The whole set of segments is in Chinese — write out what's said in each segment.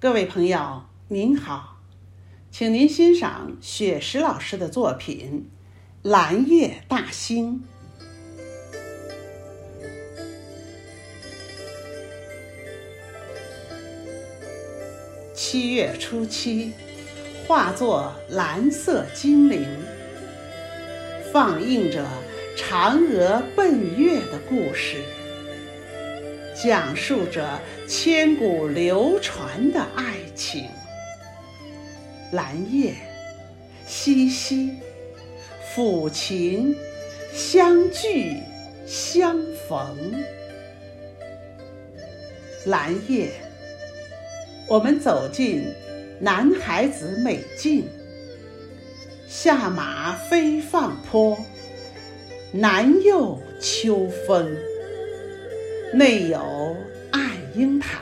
各位朋友，您好，请您欣赏雪石老师的作品《蓝月大星》。七月初七，化作蓝色精灵，放映着嫦娥奔月的故事。讲述着千古流传的爱情。蓝夜，淅淅，抚琴，相聚相逢。蓝夜，我们走进男孩子美境，下马飞放坡，南又秋风。内有暗英台，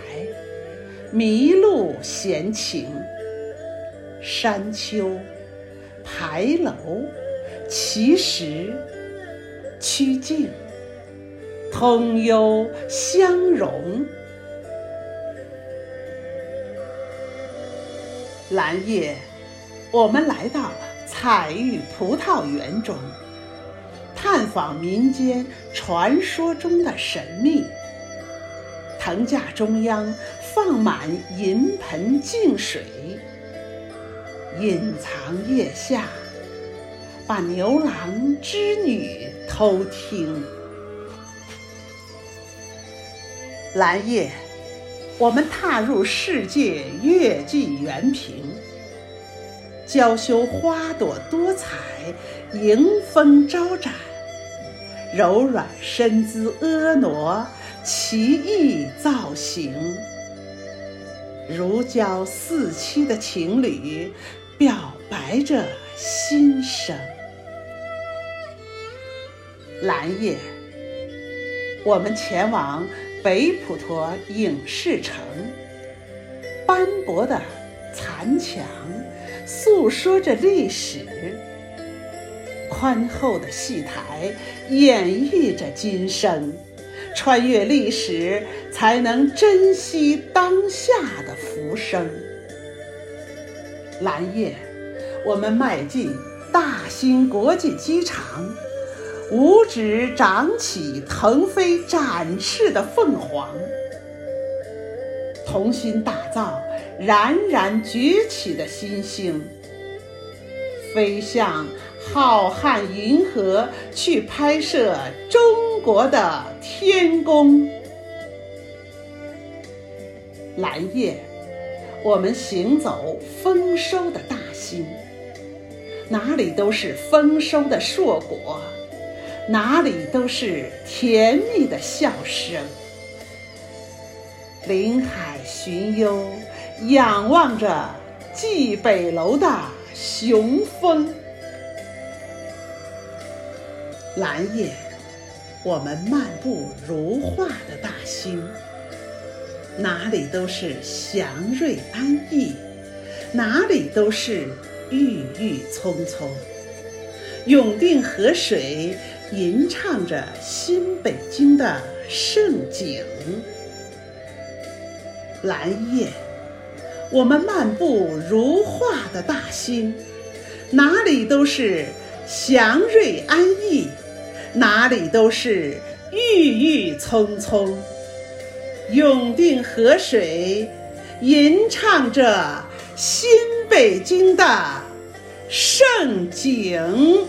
麋鹿闲情。山丘、牌楼、奇石、曲径，通幽相融。蓝夜，我们来到彩玉葡萄园中，探访民间传说中的神秘。藤架中央放满银盆净水，隐藏腋下，把牛郎织女偷听。蓝夜，我们踏入世界月季园坪，娇羞花朵多彩，迎风招展，柔软身姿婀娜。奇异造型，如胶似漆的情侣表白着心声。蓝夜，我们前往北普陀影视城，斑驳的残墙诉说着历史，宽厚的戏台演绎着今生。穿越历史，才能珍惜当下的浮生。蓝夜，我们迈进大兴国际机场，五指长起腾飞展翅的凤凰，同心打造冉冉崛起的新星，飞向浩瀚银河去拍摄中。国的天宫，蓝夜，我们行走丰收的大兴，哪里都是丰收的硕果，哪里都是甜蜜的笑声。临海寻幽，仰望着蓟北楼的雄风，蓝夜。我们漫步如画的大兴，哪里都是祥瑞安逸，哪里都是郁郁葱葱。永定河水吟唱着新北京的盛景。蓝夜，我们漫步如画的大兴，哪里都是祥瑞安逸。哪里都是郁郁葱葱，永定河水吟唱着新北京的盛景。